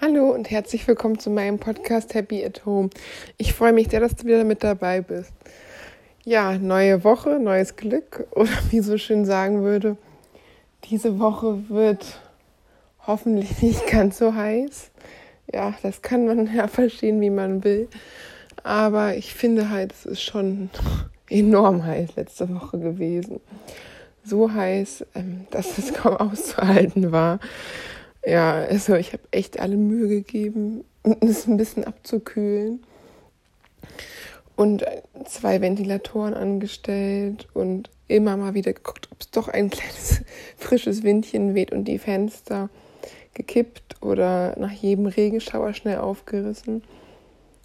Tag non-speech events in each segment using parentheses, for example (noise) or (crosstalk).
Hallo und herzlich willkommen zu meinem Podcast Happy at Home. Ich freue mich sehr, dass du wieder mit dabei bist. Ja, neue Woche, neues Glück (laughs) oder wie so schön sagen würde, diese Woche wird hoffentlich (laughs) nicht ganz so heiß. Ja, das kann man ja (laughs) verstehen, wie man will. Aber ich finde halt, es ist schon enorm heiß letzte Woche gewesen. So heiß, ähm, dass es kaum auszuhalten war. Ja, also ich habe echt alle Mühe gegeben, (laughs) es ein bisschen abzukühlen. Und zwei Ventilatoren angestellt und immer mal wieder geguckt, ob es doch ein kleines (laughs) frisches Windchen weht und die Fenster gekippt oder nach jedem Regenschauer schnell aufgerissen,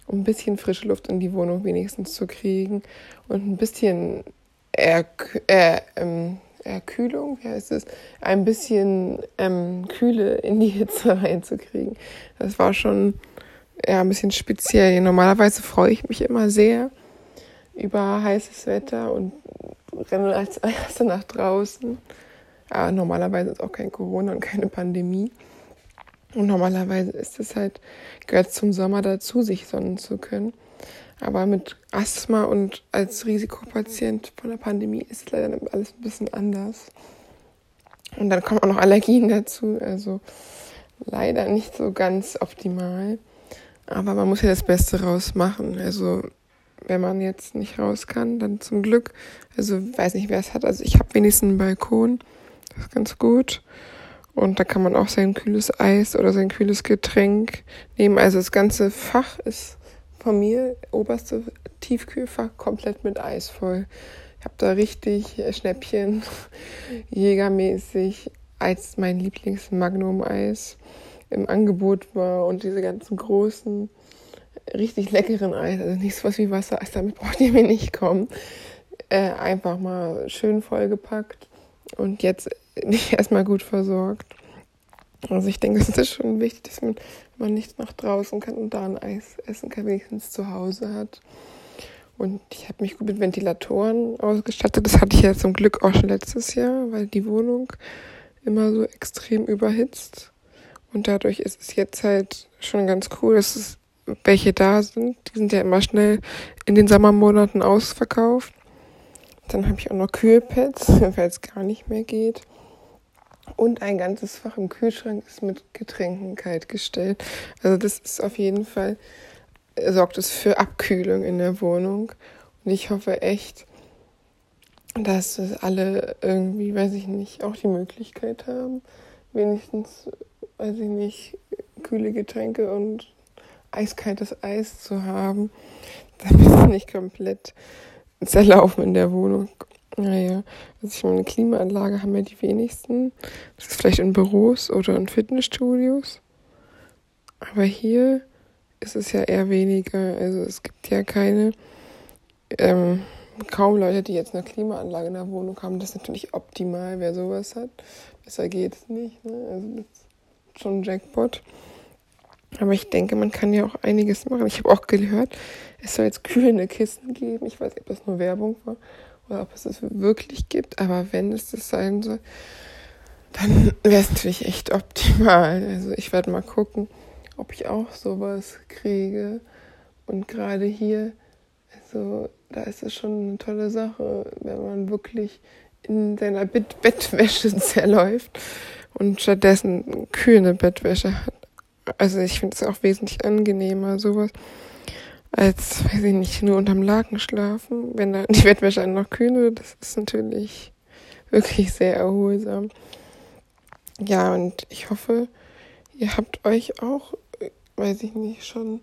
um ein bisschen frische Luft in die Wohnung wenigstens zu kriegen und ein bisschen er, äh, ähm, Erkühlung, wie heißt es, ein bisschen ähm, Kühle in die Hitze (laughs) reinzukriegen. Das war schon ja, ein bisschen speziell. Normalerweise freue ich mich immer sehr über heißes Wetter und renne als Erste nach draußen. Aber normalerweise ist auch kein Corona und keine Pandemie. Und normalerweise ist es halt, gehört zum Sommer dazu, sich sonnen zu können. Aber mit Asthma und als Risikopatient von der Pandemie ist leider alles ein bisschen anders. Und dann kommen auch noch Allergien dazu. Also leider nicht so ganz optimal. Aber man muss ja das Beste rausmachen. Also wenn man jetzt nicht raus kann, dann zum Glück. Also weiß nicht, wer es hat. Also ich habe wenigstens einen Balkon. Das ist ganz gut. Und da kann man auch sein kühles Eis oder sein kühles Getränk nehmen. Also das ganze Fach ist von mir, oberste Tiefkühlfach, komplett mit Eis voll. Ich habe da richtig Schnäppchen, (laughs) jägermäßig, als mein Lieblings-Magnum-Eis im Angebot war und diese ganzen großen, richtig leckeren Eis, also nicht so was wie Wassereis, damit (laughs) braucht ihr mir nicht kommen. Äh, einfach mal schön vollgepackt und jetzt (laughs) nicht erstmal gut versorgt. Also ich denke, (laughs) es ist schon wichtig, dass man, man nicht nach draußen kann und da ein Eis essen kann, wenigstens zu Hause hat. Und ich habe mich gut mit Ventilatoren ausgestattet. Das hatte ich ja zum Glück auch schon letztes Jahr, weil die Wohnung immer so extrem überhitzt. Und dadurch ist es jetzt halt schon ganz cool, dass es welche da sind. Die sind ja immer schnell in den Sommermonaten ausverkauft. Dann habe ich auch noch Kühlpads, (laughs) weil es gar nicht mehr geht. Und ein ganzes Fach im Kühlschrank ist mit Getränken kaltgestellt. Also das ist auf jeden Fall, sorgt es für Abkühlung in der Wohnung. Und ich hoffe echt, dass alle irgendwie, weiß ich nicht, auch die Möglichkeit haben, wenigstens, weiß ich nicht, kühle Getränke und eiskaltes Eis zu haben, (laughs) damit es nicht komplett zerlaufen in der Wohnung. Naja, also ich meine, Klimaanlage haben ja die wenigsten. Das ist vielleicht in Büros oder in Fitnessstudios. Aber hier ist es ja eher weniger. Also es gibt ja keine, ähm, kaum Leute, die jetzt eine Klimaanlage in der Wohnung haben. Das ist natürlich optimal, wer sowas hat. Besser geht es nicht. Ne? Also das ist schon ein Jackpot. Aber ich denke, man kann ja auch einiges machen. Ich habe auch gehört, es soll jetzt kühlende Kissen geben. Ich weiß nicht, ob das nur Werbung war oder ob es es wirklich gibt. Aber wenn es das sein soll, dann wäre es natürlich echt optimal. Also ich werde mal gucken, ob ich auch sowas kriege. Und gerade hier, also da ist es schon eine tolle Sache, wenn man wirklich in seiner Bett Bettwäsche (laughs) zerläuft und stattdessen kühlende Bettwäsche hat. Also ich finde es auch wesentlich angenehmer, sowas als, weiß ich nicht, nur unterm Laken schlafen. Wenn da (laughs) die Bettwäsche noch kühl wird, das ist natürlich wirklich sehr erholsam. Ja, und ich hoffe, ihr habt euch auch, weiß ich nicht, schon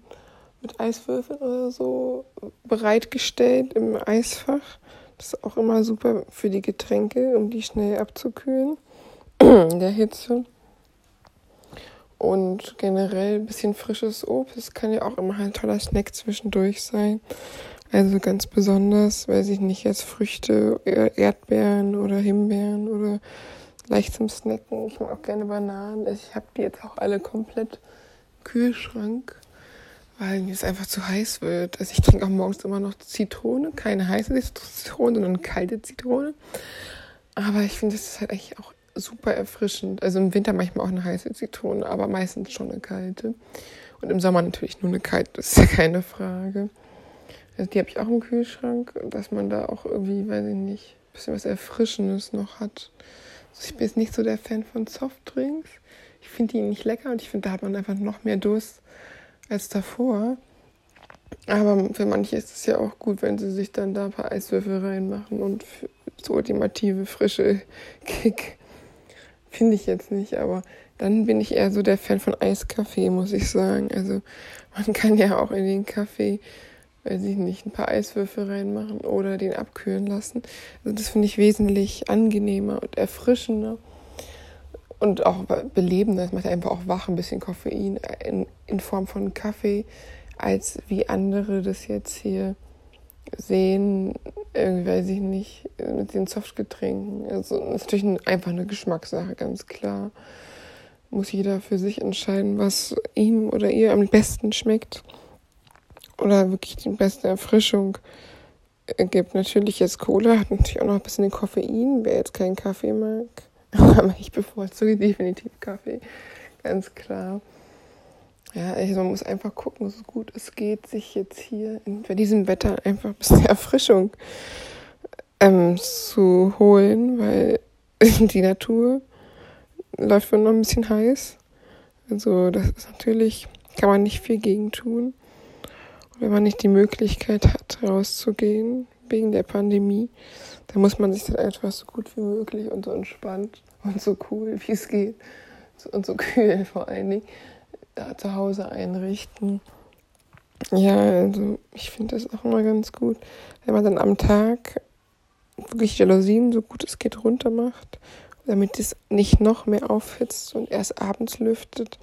mit Eiswürfeln oder so bereitgestellt im Eisfach. Das ist auch immer super für die Getränke, um die schnell abzukühlen (clears throat) in der Hitze. Und generell ein bisschen frisches Obst. Das kann ja auch immer ein toller Snack zwischendurch sein. Also ganz besonders, weiß ich nicht, jetzt Früchte, Erdbeeren oder Himbeeren oder leicht zum Snacken. Ich mag auch gerne Bananen. Ich habe die jetzt auch alle komplett im Kühlschrank, weil mir es einfach zu heiß wird. Also ich trinke auch morgens immer noch Zitrone, keine heiße Zitrone, sondern kalte Zitrone. Aber ich finde, das ist halt eigentlich auch super erfrischend. Also im Winter manchmal auch eine heiße Zitrone, aber meistens schon eine kalte. Und im Sommer natürlich nur eine kalte, das ist ja keine Frage. Also die habe ich auch im Kühlschrank, dass man da auch irgendwie, weiß ich nicht, ein bisschen was Erfrischendes noch hat. Also ich bin jetzt nicht so der Fan von Softdrinks. Ich finde die nicht lecker und ich finde, da hat man einfach noch mehr Durst als davor. Aber für manche ist es ja auch gut, wenn sie sich dann da ein paar Eiswürfel reinmachen und so ultimative frische Kick. Finde ich jetzt nicht, aber dann bin ich eher so der Fan von Eiskaffee, muss ich sagen. Also man (laughs) kann ja auch in den Kaffee, weiß ich nicht, ein paar Eiswürfel reinmachen oder den abkühlen lassen. Also das finde ich wesentlich angenehmer und erfrischender und auch belebender. Es macht einfach auch wach, ein bisschen Koffein in, in Form von Kaffee, als wie andere das jetzt hier sehen, irgendwie weiß ich nicht, mit den Softgetränken. Also ist natürlich einfach eine Geschmackssache, ganz klar muss jeder für sich entscheiden, was ihm oder ihr am besten schmeckt oder wirklich die beste Erfrischung gibt. Natürlich jetzt Cola, hat natürlich auch noch ein bisschen Koffein, wer jetzt keinen Kaffee mag. (laughs) Aber ich bevorzuge definitiv Kaffee, ganz klar. Ja, also man muss einfach gucken, so gut es geht, sich jetzt hier in, bei diesem Wetter einfach ein bisschen (laughs) Erfrischung ähm, zu holen, weil (laughs) die Natur läuft wohl noch ein bisschen heiß. Also das ist natürlich, kann man nicht viel gegen tun. Und wenn man nicht die Möglichkeit hat, rauszugehen wegen der Pandemie, dann muss man sich dann einfach so gut wie möglich und so entspannt und so cool wie es geht und so kühl (laughs) vor allen Dingen da zu Hause einrichten. Ja, also ich finde das auch immer ganz gut, wenn man dann am Tag wirklich Jalousien so gut es geht runter macht damit es nicht noch mehr aufhitzt und erst abends lüftet,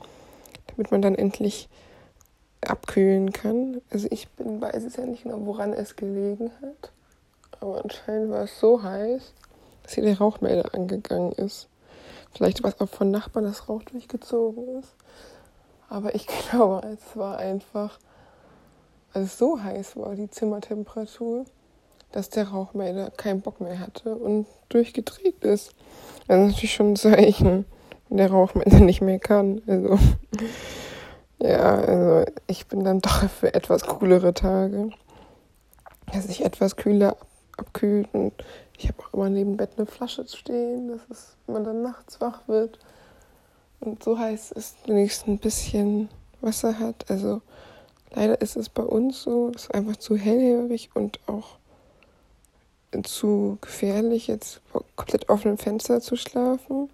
damit man dann endlich abkühlen kann. Also ich bin, weiß es ja nicht genau, woran es gelegen hat, aber anscheinend war es so heiß, dass hier der Rauchmelder angegangen ist. Vielleicht war es auch von Nachbarn, dass Rauch durchgezogen ist. Aber ich (laughs) glaube, es war einfach, als es so heiß war, die Zimmertemperatur, dass der Rauchmelder keinen Bock mehr hatte und durchgedreht ist. Das ist natürlich schon ein Zeichen, wenn der Rauchmelder nicht mehr kann. Also, (laughs) ja, also ich bin dann doch für etwas coolere Tage, dass sich etwas kühler abkühlt und ich habe auch immer neben Bett eine Flasche stehen, dass man dann nachts wach wird und so heiß ist, wenigstens ein bisschen Wasser hat. Also leider ist es bei uns so, es ist einfach zu hellhörig und auch zu gefährlich, jetzt komplett offenem Fenster zu schlafen,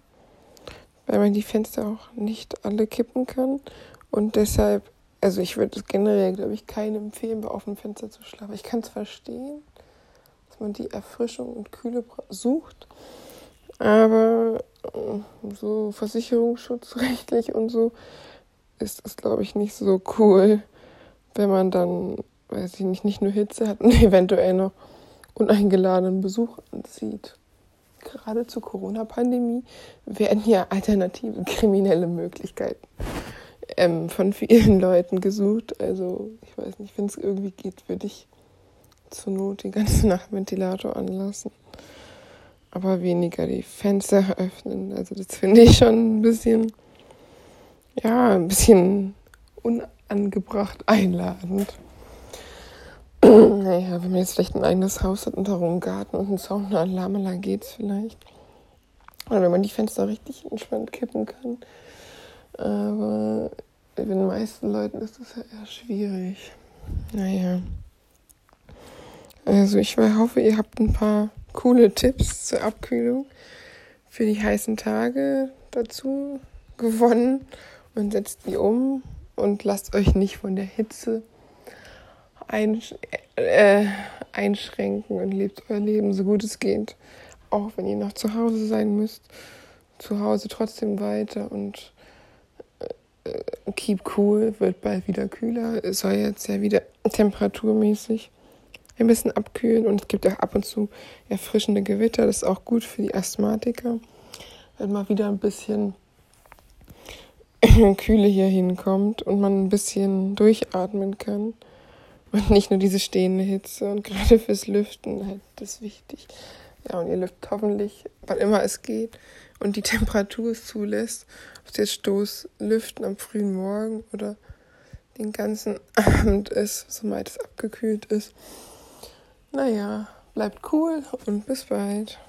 weil man die Fenster auch nicht alle kippen kann. Und deshalb, also ich würde es generell, glaube ich, keinem empfehlen, bei offenem Fenster zu schlafen. Ich kann es verstehen, dass man die Erfrischung und Kühle sucht, aber äh, so versicherungsschutzrechtlich und so ist es, glaube ich, nicht so cool, wenn man dann, weiß ich nicht, nicht nur Hitze hat (laughs) und eventuell noch uneingeladenen Besuch anzieht. Gerade zur Corona-Pandemie werden ja alternative kriminelle Möglichkeiten ähm, von vielen (laughs) Leuten gesucht. Also ich weiß nicht, wenn es irgendwie geht, würde ich zur Not die ganze Nacht Ventilator anlassen. Aber weniger die Fenster (laughs) öffnen. Also das finde ich schon ein bisschen, ja, ein bisschen unangebracht einladend. naja, wenn man jetzt vielleicht ein eigenes Haus hat und darum einen Garten und einen Zaun, eine Alarmanlage geht's vielleicht. Oder wenn man die Fenster richtig entspannt kippen kann. Aber bei den meisten Leuten ist das ja eher schwierig. Naja. Also ich hoffe, ihr habt ein paar coole Tipps zur Abkühlung für die heißen Tage dazu gewonnen und setzt die um und lasst euch nicht von der Hitze einsch äh, einschränken und lebt euer Leben so gut es geht. Auch wenn ihr noch zu Hause sein müsst, zu Hause trotzdem weiter und äh, keep cool, wird bald wieder kühler. Es soll jetzt ja wieder temperaturmäßig ein bisschen abkühlen und es gibt auch ab und zu erfrischende Gewitter. Das ist auch gut für die Asthmatiker, wenn mal wieder ein bisschen (laughs) Kühle hier hinkommt und man ein bisschen durchatmen kann. Und nicht nur diese stehende Hitze. Und (laughs) gerade fürs Lüften halt das ist wichtig. Ja, und ihr lüftet hoffentlich, wann immer es geht. und die Temperatur es zulässt, ob es jetzt Stoßlüften am frühen Morgen oder den ganzen (laughs) Abend ist, soweit es abgekühlt ist. Naja, bleibt cool und bis bald.